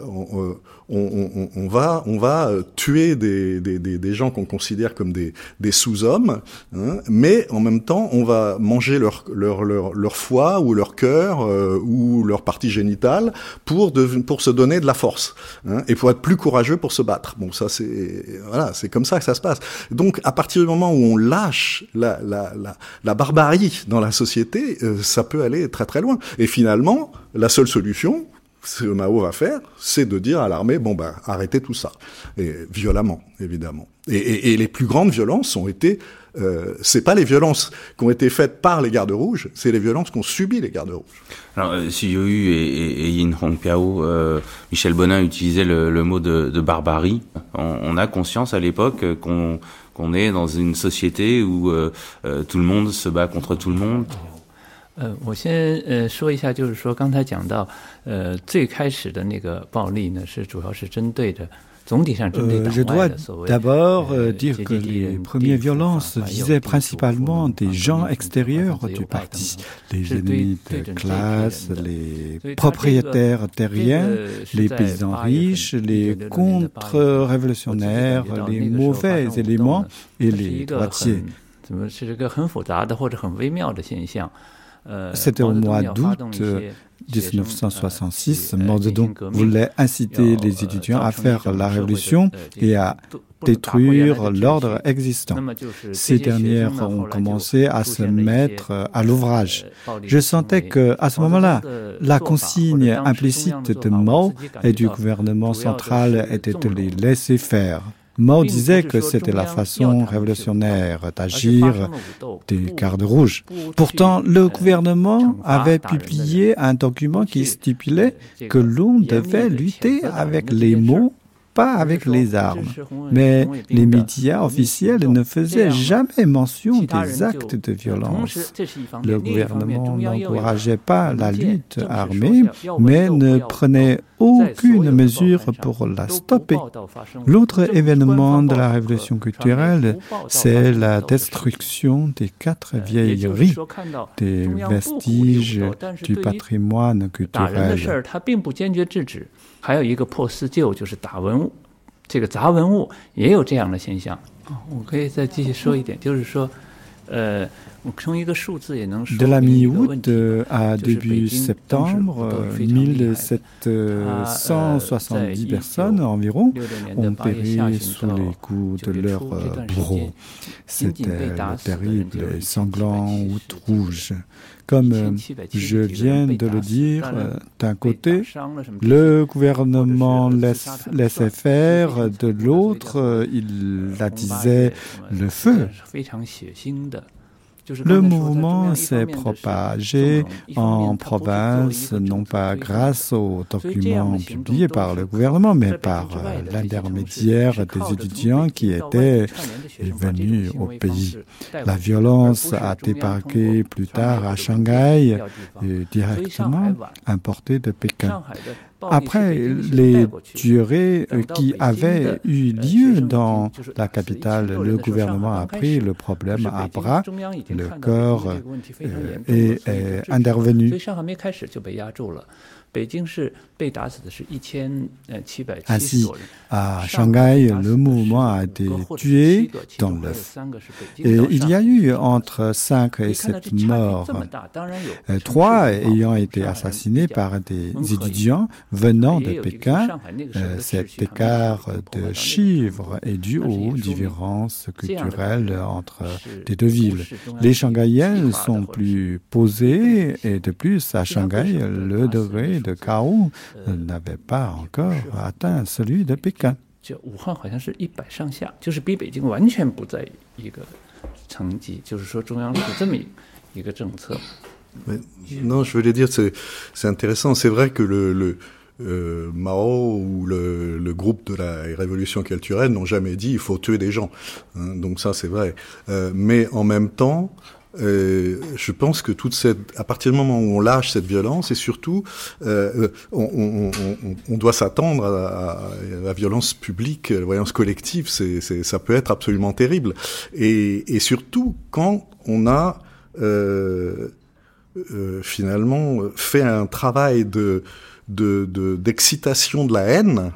on, on, on, va, on va euh, tuer des, des, gens qu'on considère comme des, des sous-hommes, hein, mais en même temps, on va manger leur, leur, leur, leur foie ou leur cœur euh, ou leur partie génitale pour, de, pour se donner de la force hein, et pour être plus courageux pour se battre. Bon, ça c'est voilà, comme ça que ça se passe. Donc, à partir du moment où on lâche la, la, la, la barbarie dans la société, euh, ça peut aller très très loin. Et finalement, la seule solution, ce que Mao va faire, c'est de dire à l'armée, bon ben, arrêtez tout ça. Et violemment, évidemment. Et, les plus grandes violences ont été, euh, c'est pas les violences qui ont été faites par les gardes rouges, c'est les violences qu'ont subi les gardes rouges. Alors, euh, si Yu et, Yin Hongpiao, euh, Michel Bonin utilisait le, mot de, barbarie. On, a conscience à l'époque qu'on qu'on est dans une société où euh, euh, tout le monde se bat contre tout le monde 呃，我先呃说一下，就是说刚才讲到，呃，最开始的那个暴力呢，是主要是针对着。Euh, je dois d'abord euh, dire que les premières violences visaient principalement des gens extérieurs du parti, les ennemis de classe, les propriétaires terriens, les paysans riches, les contre-révolutionnaires, les mauvais éléments et les droitiers. C'était au mois d'août 1966. Mao Zedong voulait inciter les étudiants à faire la révolution et à détruire l'ordre existant. Ces dernières ont commencé à se mettre à l'ouvrage. Je sentais que, à ce moment-là, la consigne implicite de Mao et du gouvernement central était de les laisser faire. Mao disait que c'était la façon révolutionnaire d'agir des gardes rouges. Pourtant, le gouvernement avait publié un document qui stipulait que l'on devait lutter avec les mots pas avec les armes. Mais les médias officiels ne faisaient jamais mention des actes de violence. Le gouvernement n'encourageait pas la lutte armée, mais ne prenait aucune mesure pour la stopper. L'autre événement de la révolution culturelle, c'est la destruction des quatre vieilleries, des vestiges du patrimoine culturel. 还有一个破四旧，就是打文物，这个砸文物也有这样的现象。我可以再继续说一点，就是说，呃。De la mi-août à début septembre, 1770 personnes environ ont péri sous les coups de leurs bourreaux. C'était le terrible et sanglant août rouge. Comme je viens de le dire, d'un côté, le gouvernement laissait faire, de l'autre, il attisait le feu. Le mouvement s'est propagé en province, non pas grâce aux documents publiés par le gouvernement, mais par euh, l'intermédiaire des étudiants qui étaient venus au pays. La violence a débarqué plus tard à Shanghai, directement importée de Pékin. Après les tueries qui avaient eu lieu dans la capitale, le gouvernement a pris le problème à bras. Le corps est, est intervenu. Ainsi, à Shanghai, le mouvement a été tué dans l'œuf. Et il y a eu entre 5 et 7 morts, trois ayant été assassinés par des étudiants venant de Pékin. Cet écart de chiffres est dû aux différences culturelles entre les deux villes. Les Shanghaïens sont plus posés et de plus, à Shanghai, le degré de chaos n'avait pas encore atteint celui de Pékin. Non, je voulais dire, c'est intéressant. C'est vrai que le, le euh, Mao ou le, le, groupe de la révolution culturelle n'ont jamais dit il faut tuer des gens. Hein, donc ça, c'est vrai. Euh, mais en même temps, euh, je pense que toute cette, à partir du moment où on lâche cette violence, et surtout, euh, on, on, on, on, doit s'attendre à, la violence publique, la violence collective. C'est, ça peut être absolument terrible. Et, et surtout quand on a euh, euh finalement fait un travail de, de, d'excitation de, de la haine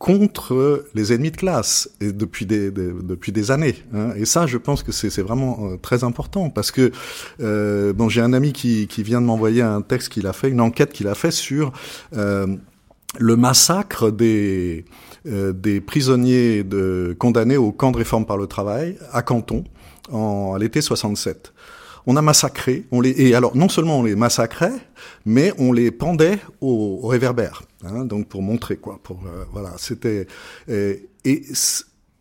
contre les ennemis de classe et depuis des, depuis des années. Hein. Et ça, je pense que c'est vraiment euh, très important parce que euh, bon, j'ai un ami qui, qui vient de m'envoyer un texte qu'il a fait, une enquête qu'il a fait sur euh, le massacre des des prisonniers de, condamnés au camp de réforme par le travail à Canton en l'été 67 on a massacré, on les, et alors non seulement on les massacrait, mais on les pendait au, réverbère, hein, donc pour montrer quoi, pour euh, voilà, c'était et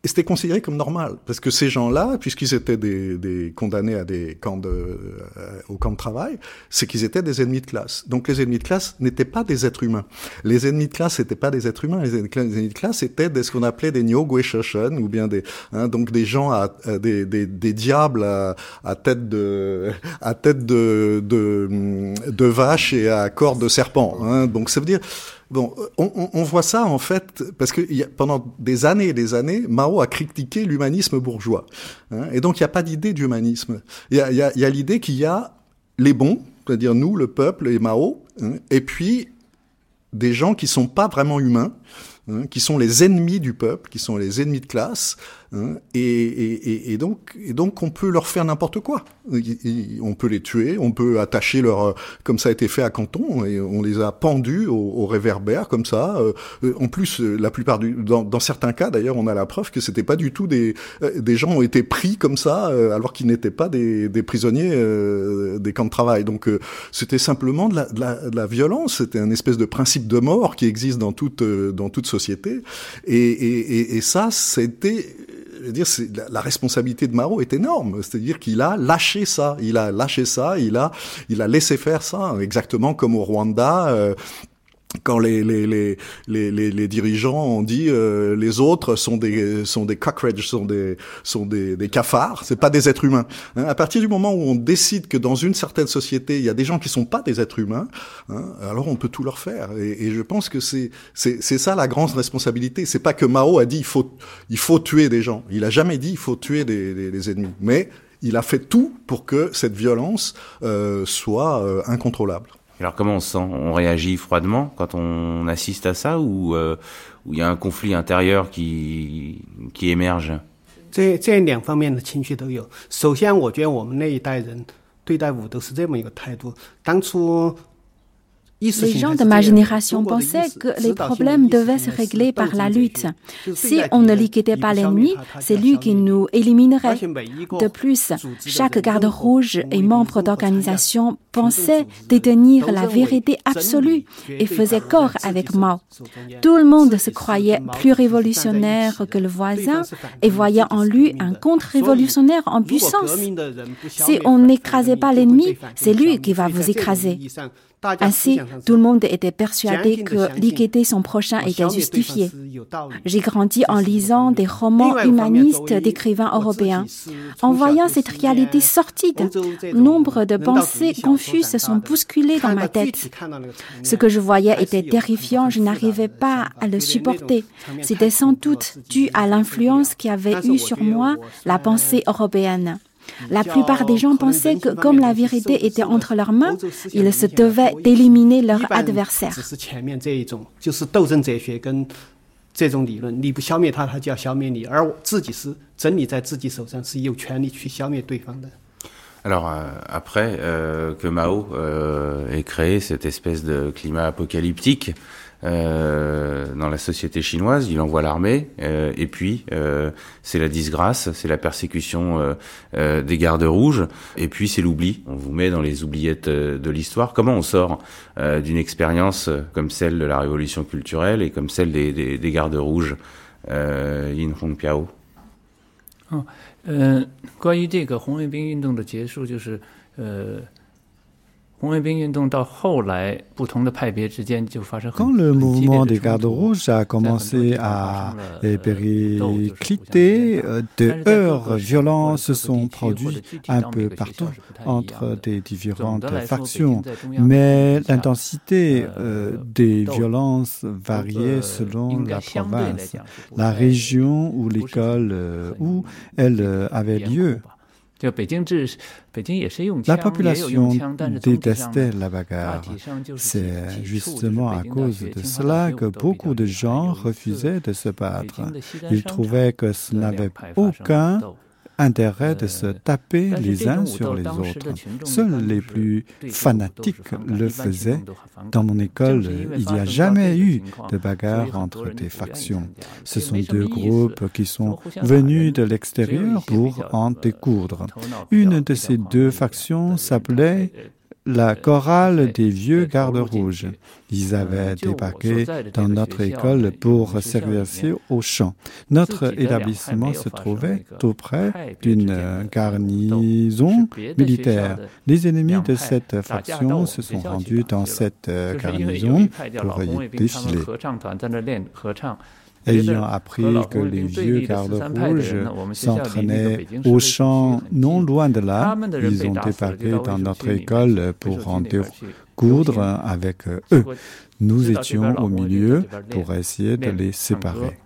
et c'était considéré comme normal, parce que ces gens-là, puisqu'ils étaient des, des, condamnés à des camps de, euh, au camp de travail, c'est qu'ils étaient des ennemis de classe. Donc les ennemis de classe n'étaient pas des êtres humains. Les ennemis de classe n'étaient pas des êtres humains. Les ennemis de classe étaient des, ce qu'on appelait des Nyogweshoshen, ou bien des, hein, donc des gens à, des, des, des, diables à, à, tête de, à tête de, de, de vache et à corps de serpent. Hein. Donc ça veut dire Bon, on, on, voit ça en fait parce que pendant des années et des années, Mao a critiqué l'humanisme bourgeois, hein, et donc il n'y a pas d'idée d'humanisme. Il y a, y a, y a l'idée qu'il y a les bons, c'est-à-dire nous, le peuple et Mao, hein, et puis des gens qui sont pas vraiment humains, hein, qui sont les ennemis du peuple, qui sont les ennemis de classe, Hein, et, et, donc, et donc, on peut leur faire n'importe quoi. On peut les tuer, on peut attacher leur, comme ça a été fait à Canton, et on les a pendus au, réverbère comme ça. Euh, en plus, la plupart du, dans, certains cas, d'ailleurs, on a la preuve que c'était pas du tout des, euh, des gens ont été pris comme ça, euh, alors qu'ils n'étaient pas des, des prisonniers des camps de travail. Donc, c'était simplement de la, de la, de la violence. C'était un espèce de principe de mort qui existe dans toute dans toute société. Et, et, et ça, c'était dire, la, responsabilité de Mao est énorme. C'est-à-dire qu'il a lâché ça, il a lâché ça, il a, il a laissé faire ça, exactement comme au Rwanda. Euh, quand les, les, les, les, les dirigeants ont dit euh, les autres sont des sont des cockroaches, sont des sont des, des cafards, c'est pas des êtres humains. Hein, à partir du moment où on décide que dans une certaine société il y a des gens qui sont pas des êtres humains, hein, alors on peut tout leur faire. Et, je pense que c'est c'est c'est ça la grande responsabilité. C'est pas que Mao a dit il faut il faut tuer des gens. Il a jamais dit il faut tuer des, des, des ennemis, mais il a fait tout pour que cette violence euh, soit euh, incontrôlable. Alors comment on se sent On réagit froidement quand on assiste à ça ou euh, il y a un conflit intérieur qui qui émerge 这这两方面的情绪都有。首先，我觉得我们那一代人对待武斗是这么一个态度。当初 les gens de ma génération pensaient que les problèmes devaient se régler par la lutte. Si on ne liquidait pas l'ennemi, c'est lui qui nous éliminerait. De plus, chaque garde rouge et membre d'organisation pensait détenir la vérité absolue et faisait corps avec Mao. Tout le monde se croyait plus révolutionnaire que le voisin et voyait en lui un contre-révolutionnaire en puissance. Si on n'écrasait pas l'ennemi, c'est lui qui va vous écraser. Ainsi, tout le monde était persuadé que liquider son prochain était justifié. J'ai grandi en lisant des romans humanistes d'écrivains européens. En voyant cette réalité sortide, nombre de pensées confuses se sont bousculées dans ma tête. Ce que je voyais était terrifiant, je n'arrivais pas à le supporter. C'était sans doute dû à l'influence qui avait eu sur moi la pensée européenne. La plupart des gens pensaient que comme la vérité était entre leurs mains, ils se devaient d'éliminer leur adversaire. Alors après euh, que Mao euh, ait créé cette espèce de climat apocalyptique, euh, dans la société chinoise, il envoie l'armée, euh, et puis euh, c'est la disgrâce, c'est la persécution euh, euh, des gardes rouges, et puis c'est l'oubli. On vous met dans les oubliettes de l'histoire. Comment on sort d'une expérience comme celle de la révolution culturelle et comme celle des, des, des gardes rouges, Yin Hongpiao 哦，呃，关于这个红卫兵运动的结束，就是呃。 quand le mouvement des gardes rouges a commencé à péricliter, des heurts violents se sont produits un peu partout entre des différentes factions, mais l'intensité des violences variait selon la province, la région ou l'école où elle avait lieu. La population détestait la bagarre. C'est justement à cause de cela que beaucoup de gens refusaient de se battre. Ils trouvaient que ce n'avait aucun intérêt de se taper les uns sur les autres. Seuls les plus fanatiques le faisaient. Dans mon école, il n'y a jamais eu de bagarre entre des factions. Ce sont deux groupes qui sont venus de l'extérieur pour en découdre. Une de ces deux factions s'appelait la chorale des vieux gardes rouges. Ils avaient débarqué dans notre école pour s'exercer au chant. Notre établissement se trouvait tout près d'une garnison militaire. Les ennemis de cette faction se sont rendus dans cette garnison pour y défiler. Ayant appris que les vieux gardes rouges s'entraînaient au champ non loin de là, ils ont débarqué dans notre école pour en découdre avec eux. Nous étions au milieu pour essayer de les séparer.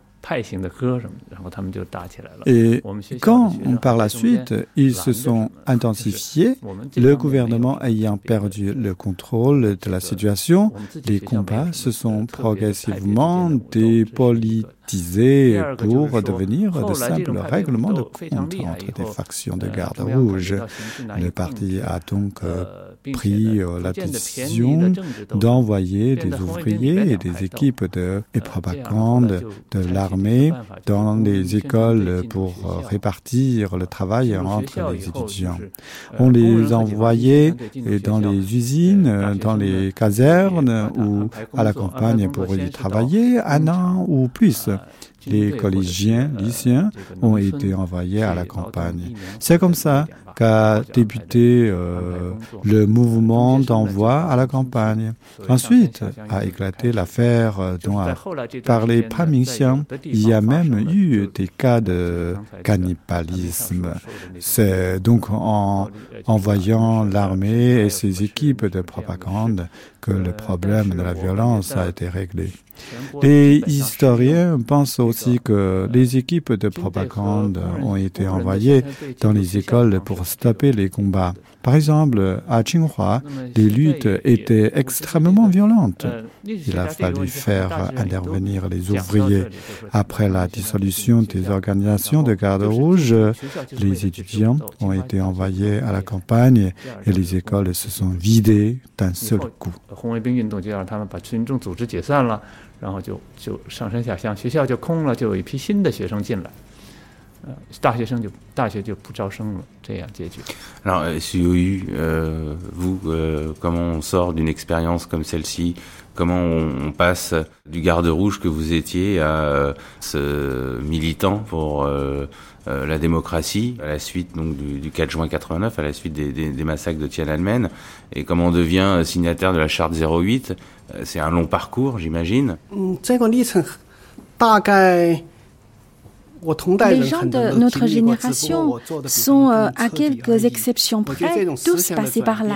Et quand, par la suite, ils se sont intensifiés, le gouvernement ayant perdu le contrôle de la situation, les combats se sont progressivement dépolitisés pour devenir de simples règlements de compte entre des factions de garde rouge. Le parti a donc pris la décision d'envoyer des ouvriers et des équipes de propagande de l'armée dans les écoles pour répartir le travail entre les étudiants. On les envoyait dans les usines, dans les casernes ou à la campagne pour y travailler un an ou plus les collégiens, lycéens ont été envoyés à la campagne. C'est comme ça qu'a débuté euh, le mouvement d'envoi à la campagne. Ensuite a éclaté l'affaire dont a parlé Pamingxiang. Il y a même eu des cas de cannibalisme. C'est donc en envoyant l'armée et ses équipes de propagande que le problème de la violence a été réglé. Les historiens pensent aussi que les équipes de propagande ont été envoyées dans les écoles pour stopper les combats. Par exemple, à Tsinghua, les luttes étaient extrêmement violentes. Il a fallu faire intervenir les ouvriers. Après la dissolution des organisations de garde rouge, les étudiants ont été envoyés à la campagne et les écoles se sont vidées d'un seul coup. Alors, SUOU, euh, vous, euh, comment on sort d'une expérience comme celle-ci Comment on, passe du garde rouge que vous étiez à euh, ce militant pour euh, euh, la démocratie à la suite donc du, du, 4 juin 89, à la suite des, des, des massacres de Tiananmen, et comment on devient signataire de la charte 08 C'est un long parcours, j'imagine. Les gens de notre génération sont, euh, à quelques exceptions près, tous passés par là.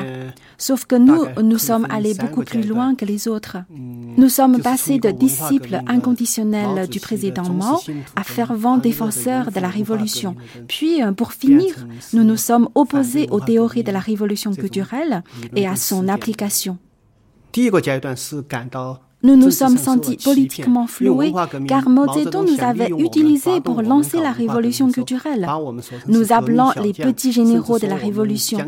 Sauf que nous, nous sommes allés beaucoup plus loin que les autres. Nous sommes passés de disciples inconditionnels du président Mao à fervents défenseurs de la révolution. Puis, euh, pour finir, nous nous sommes opposés aux théories de la révolution culturelle et à son application. Nous nous sommes sentis politiquement floués car Mao Zedong nous avait utilisés pour lancer la révolution culturelle. Nous appelons les petits généraux de la révolution.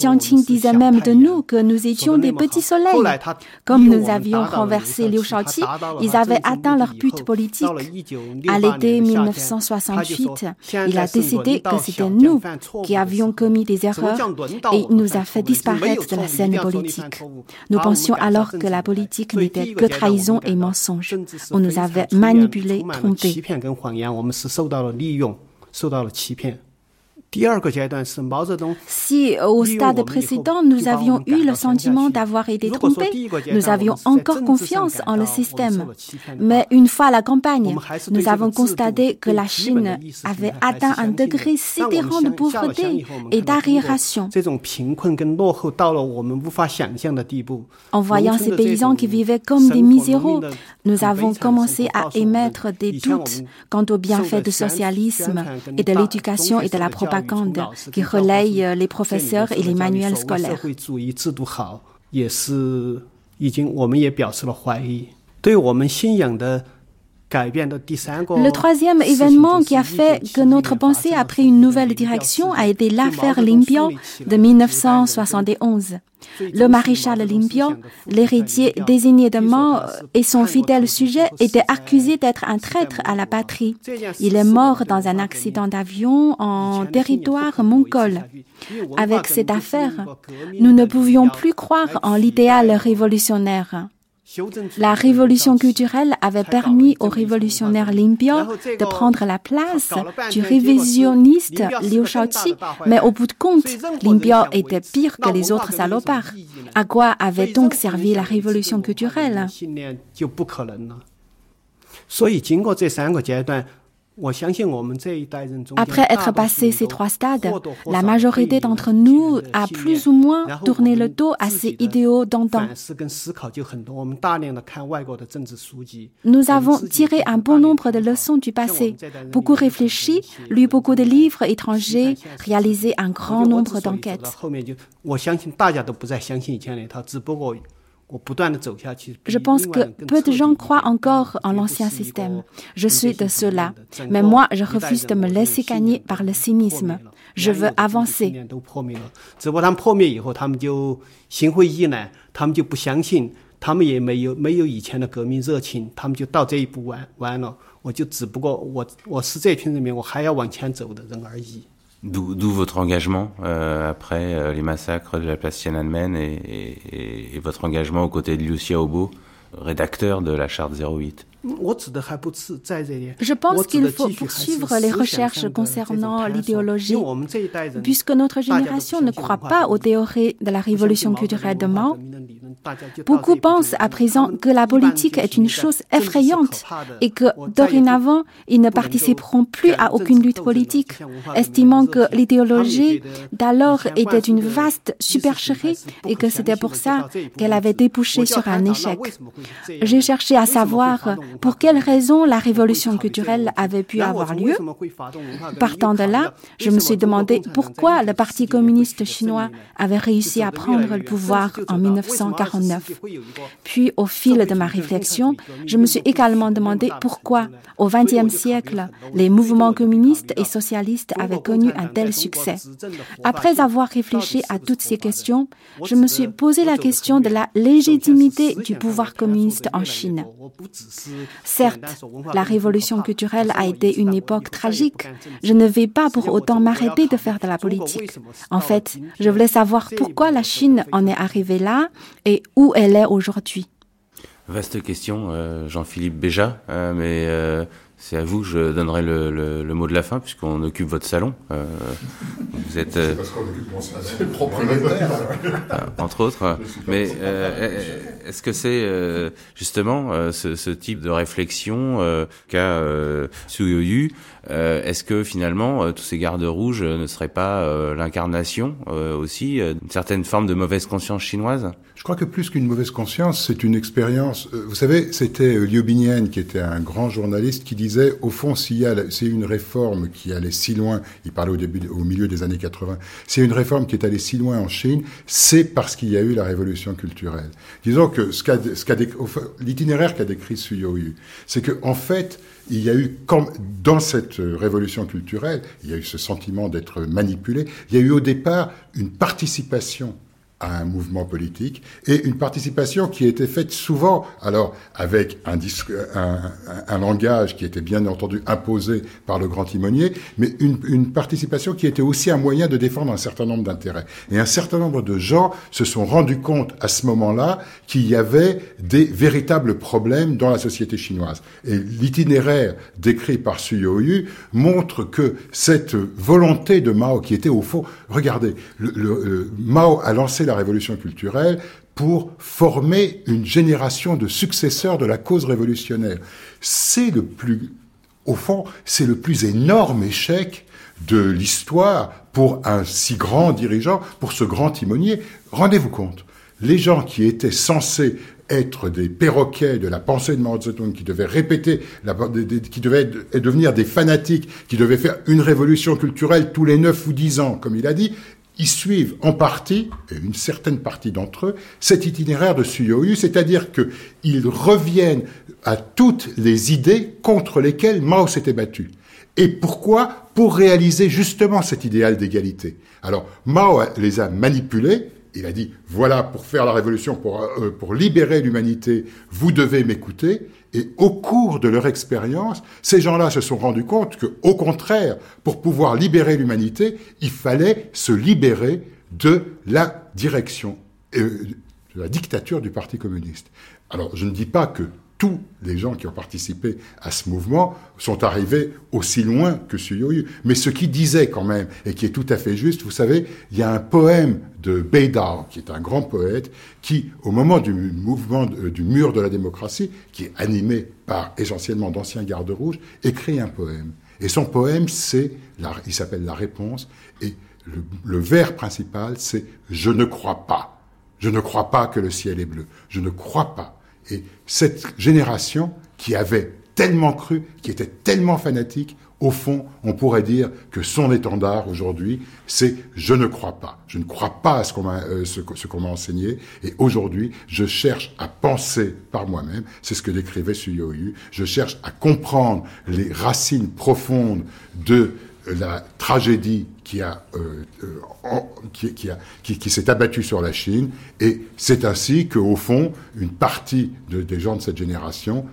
Jiang Qing disait même de nous que nous étions des petits soleils. Comme nous avions renversé Liu Shaoqi, ils avaient atteint leur but politique. À l'été 1968, il a décidé que c'était nous qui avions commis des erreurs et nous a fait disparaître de la scène politique. Nous pensions alors que la politique n'était que trahison et mensonge. On nous avait manipulés, trompés. Si au stade précédent, nous avions eu le sentiment d'avoir été trompés, nous avions encore confiance en le système. Mais une fois à la campagne, nous avons constaté que la Chine avait atteint un degré sidérant de pauvreté et d'arriération. En voyant ces paysans qui vivaient comme des misérables, nous avons commencé à émettre des doutes quant aux bienfaits du socialisme et de l'éducation et de la propagande qui relaye euh, les professeurs et les manuels scolaires. Le troisième événement qui a fait que notre pensée a pris une nouvelle direction a été l'affaire Limpion de 1971. Le maréchal Limpion, l'héritier désigné de mort et son fidèle sujet étaient accusés d'être un traître à la patrie. Il est mort dans un accident d'avion en territoire mongol. Avec cette affaire, nous ne pouvions plus croire en l'idéal révolutionnaire. La révolution culturelle avait permis au révolutionnaire Limpio de prendre la place du révisionniste Liu Shaoqi, mais au bout de compte, Limpio était pire que les autres salopards. À quoi avait donc servi la révolution culturelle? Après être passé ces trois stades, la majorité d'entre nous a plus ou moins tourné le dos à ces idéaux d'antan. Nous avons tiré un bon nombre de leçons du passé, beaucoup réfléchi, lu beaucoup de livres étrangers, réalisé un grand nombre d'enquêtes. Je pense que peu de gens croient encore en l'ancien système. Je suis de ceux-là. Mais moi, je refuse de me laisser gagner par le cynisme. Je veux avancer. D'où votre engagement euh, après euh, les massacres de la place Tiananmen et, votre engagement aux côtés de Liu Xiaobo, rédacteur de la charte 08. Je pense qu'il faut poursuivre les recherches concernant l'idéologie, puisque notre génération ne croit pas aux théories de la révolution culturelle de Mao. Beaucoup pensent à présent que la politique est une chose effrayante et que dorénavant, ils ne participeront plus à aucune lutte politique, estimant que l'idéologie d'alors était une vaste supercherie et que c'était pour ça qu'elle avait débouché sur un échec. J'ai cherché à savoir pour quelles raisons la révolution culturelle avait pu avoir lieu. Partant de là, je me suis demandé pourquoi le Parti communiste chinois avait réussi à prendre le pouvoir en 1949. Puis, au fil de ma réflexion, je me suis également demandé pourquoi, au XXe siècle, les mouvements communistes et socialistes avaient connu un tel succès. Après avoir réfléchi à toutes ces questions, je me suis posé la question de la légitimité du pouvoir communiste en Chine. Certes, la révolution culturelle a été une époque tragique. Je ne vais pas pour autant m'arrêter de faire de la politique. En fait, je voulais savoir pourquoi la Chine en est arrivée là et où elle est aujourd'hui. Vaste question, euh, Jean-Philippe Béja, euh, mais euh, c'est à vous que je donnerai le, le, le mot de la fin, puisqu'on occupe votre salon. Euh, vous êtes. Euh, parce qu'on occupe mon salon. C'est le propriétaire. Euh, entre autres. Mais euh, est-ce que c'est euh, justement ce, ce, type de réflexion qu'a euh, Est-ce que finalement tous ces gardes rouges ne seraient pas l'incarnation aussi d'une certaine forme de mauvaise conscience chinoise? Je crois que plus qu'une mauvaise conscience, c'est une expérience. Vous savez, c'était Liu Binian qui était un grand journaliste qui disait au fond, s'il y a, c'est une réforme qui allait si loin, il parlait au début, au milieu des années 80, c'est une réforme qui est allée si loin en Chine, c'est parce qu'il y a eu la révolution culturelle. Disons que ce qu'a, qu'a l'itinéraire qu'a décrit Suyoyu, c'est que, en fait, il y a eu, dans cette révolution culturelle, il y a eu ce sentiment d'être manipulé, il y a eu au départ une participation à un mouvement politique et une participation qui était faite souvent, alors avec un, un, un, langage qui était bien entendu imposé par le grand timonier, mais une, une participation qui était aussi un moyen de défendre un certain nombre d'intérêts. Et un certain nombre de gens se sont rendus compte à ce moment-là qu'il y avait des véritables problèmes dans la société chinoise. Et l'itinéraire décrit par Yu montre que cette volonté de Mao, qui était au fond, regardez, le, le, Mao a lancé la révolution culturelle pour former une génération de successeurs de la cause révolutionnaire. C'est le plus, au fond, c'est le plus énorme échec de l'histoire pour un si grand dirigeant, pour ce grand timonier. Rendez-vous compte, les gens qui étaient censés être des perroquets de la pensée de Mao Zedong, qui devaient répéter, la, qui devaient devenir des fanatiques, qui devaient faire une révolution culturelle tous les neuf ou dix ans, comme il a dit, ils suivent en partie, et une certaine partie d'entre eux, cet itinéraire de Suyoyu, c'est-à-dire qu'ils reviennent à toutes les idées contre lesquelles Mao s'était battu. Et pourquoi? Pour réaliser justement cet idéal d'égalité. Alors, Mao les a manipulés, il a dit, voilà, pour faire la révolution, pour, euh, pour libérer l'humanité, vous devez m'écouter. Et au cours de leur expérience, ces gens-là se sont rendus compte que, au contraire, pour pouvoir libérer l'humanité, il fallait se libérer de la direction, euh, de la dictature du Parti communiste. Alors, je ne dis pas que tous les gens qui ont participé à ce mouvement sont arrivés aussi loin que Suyoyu. Mais ce qu'il disait quand même, et qui est tout à fait juste, vous savez, il y a un poème de Beidar, qui est un grand poète, qui, au moment du mouvement du mur de la démocratie, qui est animé par essentiellement d'anciens gardes rouges, écrit un poème. Et son poème, c'est, il s'appelle La Réponse, et le vers principal, c'est Je ne crois pas. Je ne crois pas que le ciel est bleu. Je ne crois pas. Et cette génération qui avait tellement cru, qui était tellement fanatique, au fond, on pourrait dire que son étendard aujourd'hui, c'est je ne crois pas. Je ne crois pas à ce qu'on m'a, euh, ce, qu'on m'a enseigné. Et aujourd'hui, je cherche à penser par moi-même. C'est ce que décrivait Suyoyu. Je cherche à comprendre les racines profondes de la tragédie euh, euh, qui, a qui, qui s'est abattue sur la Chine. Et c'est ainsi qu'au fond, une partie de, des gens de cette génération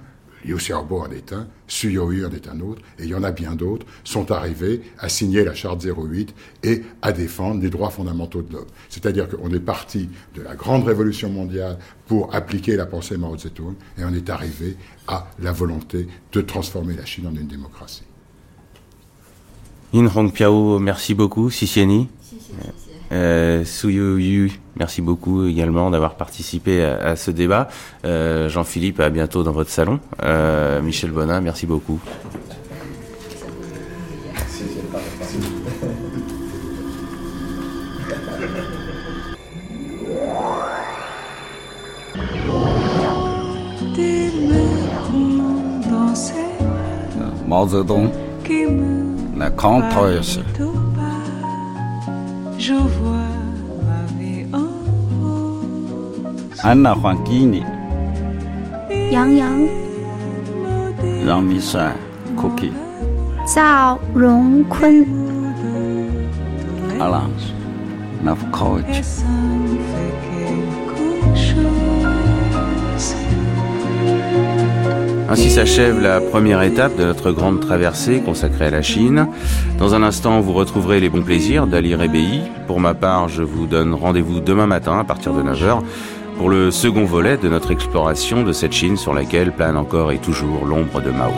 Liu Xiaobo en est un, Su Youyu en est un autre, et il y en a bien d'autres, sont arrivés à signer la charte 08 et à défendre les droits fondamentaux de l'homme. C'est-à-dire qu'on est parti de la grande révolution mondiale pour appliquer la pensée Mao Zedong, et on est arrivé à la volonté de transformer la Chine en une démocratie. In Hongpiao, merci beaucoup. Sixieni. Euh, Suyu Yu, merci beaucoup également d'avoir participé à, ce débat. Euh, Jean-Philippe, à bientôt dans votre salon. Euh, Michel Bonin, merci beaucoup. Mao Zedong, 那空调也是。俺那换机了。杨洋。让米帅 cookie。赵荣坤。阿拉，那不客气。Ainsi s'achève la première étape de notre grande traversée consacrée à la Chine. Dans un instant, vous retrouverez les bons plaisirs d'Ali Rebei. Pour ma part, je vous donne rendez-vous demain matin à partir de 9h pour le second volet de notre exploration de cette Chine sur laquelle plane encore et toujours l'ombre de Mao.